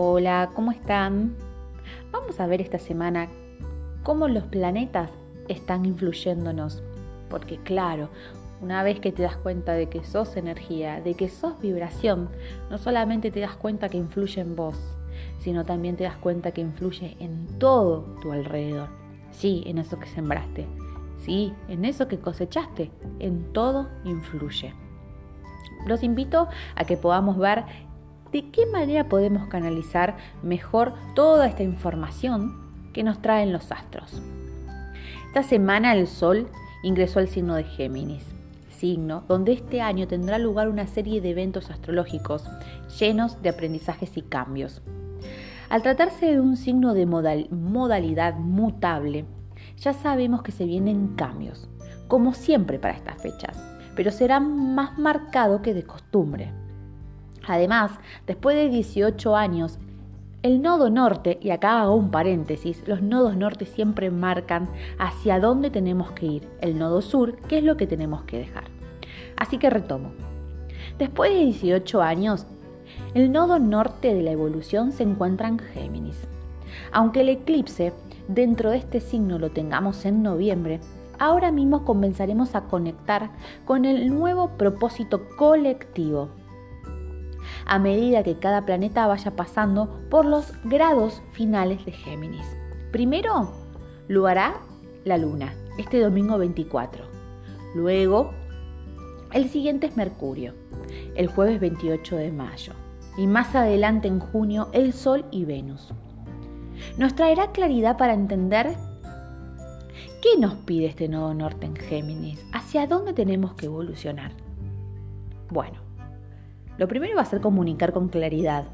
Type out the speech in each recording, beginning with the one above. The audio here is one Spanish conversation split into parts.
Hola, ¿cómo están? Vamos a ver esta semana cómo los planetas están influyéndonos. Porque claro, una vez que te das cuenta de que sos energía, de que sos vibración, no solamente te das cuenta que influye en vos, sino también te das cuenta que influye en todo tu alrededor. Sí, en eso que sembraste. Sí, en eso que cosechaste. En todo influye. Los invito a que podamos ver de qué manera podemos canalizar mejor toda esta información que nos traen los astros. Esta semana el Sol ingresó al signo de Géminis, signo donde este año tendrá lugar una serie de eventos astrológicos llenos de aprendizajes y cambios. Al tratarse de un signo de modalidad mutable, ya sabemos que se vienen cambios, como siempre para estas fechas, pero será más marcado que de costumbre. Además, después de 18 años, el nodo norte, y acá hago un paréntesis, los nodos norte siempre marcan hacia dónde tenemos que ir, el nodo sur, qué es lo que tenemos que dejar. Así que retomo. Después de 18 años, el nodo norte de la evolución se encuentra en Géminis. Aunque el eclipse dentro de este signo lo tengamos en noviembre, ahora mismo comenzaremos a conectar con el nuevo propósito colectivo a medida que cada planeta vaya pasando por los grados finales de Géminis. Primero lo hará la Luna, este domingo 24. Luego, el siguiente es Mercurio, el jueves 28 de mayo. Y más adelante en junio, el Sol y Venus. Nos traerá claridad para entender qué nos pide este nodo norte en Géminis, hacia dónde tenemos que evolucionar. Bueno, lo primero va a ser comunicar con claridad,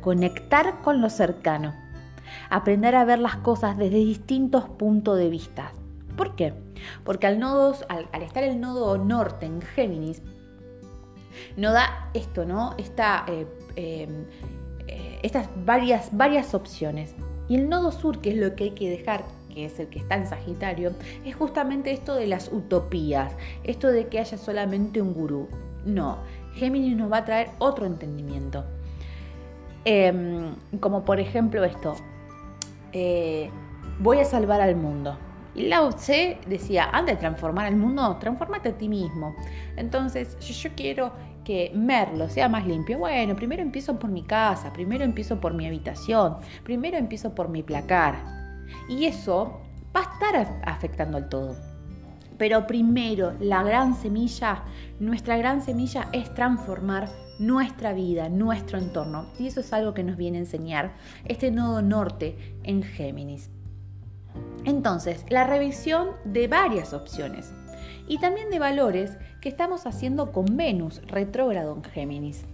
conectar con lo cercano, aprender a ver las cosas desde distintos puntos de vista. ¿Por qué? Porque al, al, estar el nodo norte en Géminis, no da esto, ¿no? Esta, eh, eh, estas varias, varias opciones. Y el nodo sur, que es lo que hay que dejar, que es el que está en Sagitario, es justamente esto de las utopías, esto de que haya solamente un gurú. No, Géminis nos va a traer otro entendimiento. Em, como por ejemplo esto, eh, voy a salvar al mundo. Y Lao Tse decía, antes de transformar al mundo, transformate a ti mismo. Entonces, yo, quiero que Merlo sea más limpio. Bueno, primero empiezo por mi casa, primero empiezo por mi habitación, primero empiezo por mi placar. Y eso va a estar afectando al todo. Pero primero, la gran semilla, nuestra gran semilla es transformar nuestra vida, nuestro entorno. Y eso es algo que nos viene a enseñar este nodo norte en Géminis. Entonces, la revisión de varias opciones y también de valores que estamos haciendo con Venus retrógrado en Géminis.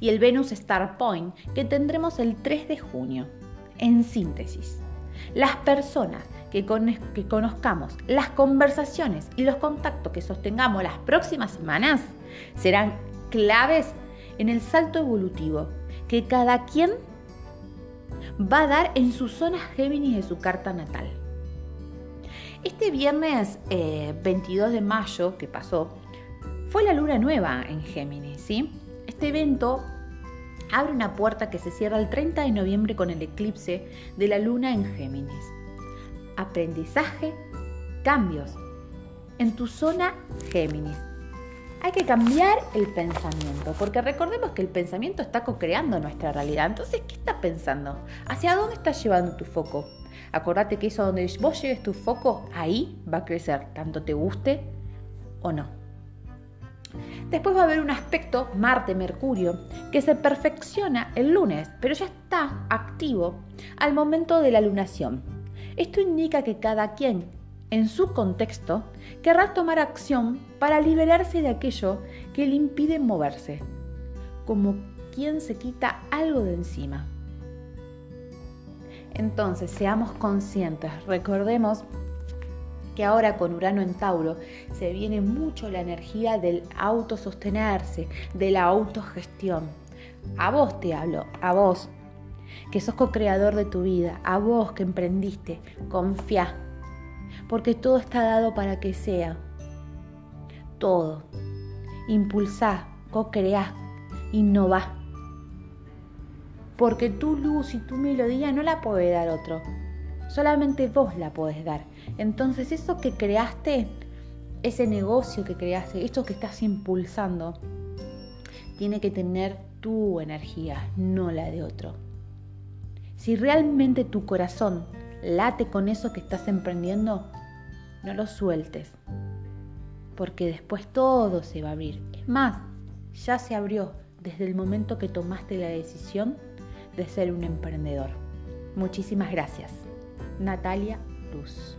Y el Venus Star Point que tendremos el 3 de junio. En síntesis, las personas que, conozcamos, las conversaciones y los contactos que sostengamos las próximas semanas serán claves en el salto evolutivo que cada quien va a dar en su zona Géminis de su carta natal. Este viernes 22 eh, de mayo que pasó fue la luna nueva en Géminis. ¿sí? Este evento abre una puerta que se cierra el 30 de noviembre con el eclipse de la luna en Géminis aprendizaje, cambios en tu zona Géminis. Hay que cambiar el pensamiento, porque recordemos que el pensamiento está co-creando nuestra realidad. Entonces, ¿qué estás pensando? ¿Hacia dónde estás llevando tu foco? Acordate que eso donde vos lleves tu foco, ahí va a crecer, tanto te guste o no. Después va a haber un aspecto Marte-Mercurio que se perfecciona el lunes, pero ya está activo al momento de la lunación. Esto indica que cada quien, en su contexto, querrá tomar acción para liberarse de aquello que le impide moverse, como quien se quita algo de encima. Entonces, seamos conscientes, recordemos que ahora con Urano en Tauro se viene mucho la energía del autosostenerse, de la autogestión. A vos te hablo, a vos que sos co-creador de tu vida, a vos que emprendiste, confía, porque todo está dado para que sea. Todo. Impulsá, co-creá, innová. porque tu luz y tu melodía no la puede dar otro. Solamente vos la podés dar. Entonces eso que creaste, ese negocio que creaste, esto que estás impulsando, tiene que tener tu energía, no la de otro. Si realmente tu corazón late con eso que estás emprendiendo, no lo sueltes, porque después todo se va a abrir. Es más, ya se abrió desde el momento que tomaste la decisión de ser un emprendedor. Muchísimas gracias. Natalia Luz.